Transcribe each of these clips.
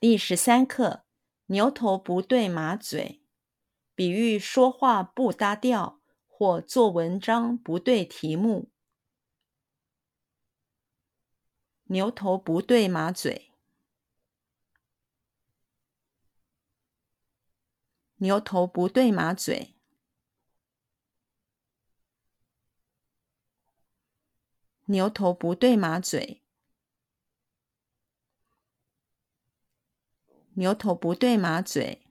第十三课：牛头不对马嘴，比喻说话不搭调或做文章不对题目。牛头不对马嘴，牛头不对马嘴，牛头不对马嘴。牛头不对马嘴，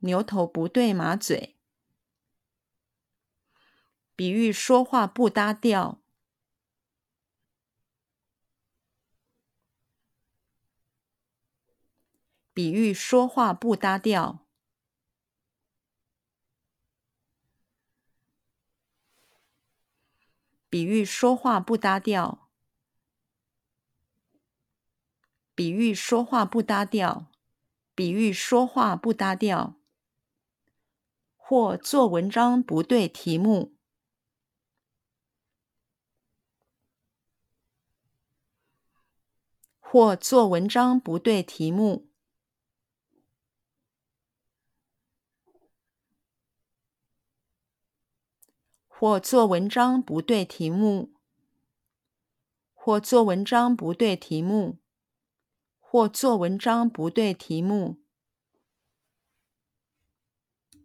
牛头不对马嘴，比喻说话不搭调，比喻说话不搭调，比喻说话不搭调。比喻说话不搭调，比喻说话不搭调，或做文章不对题目，或做文章不对题目，或做文章不对题目，或做文章不对题目。或做文章不对题目，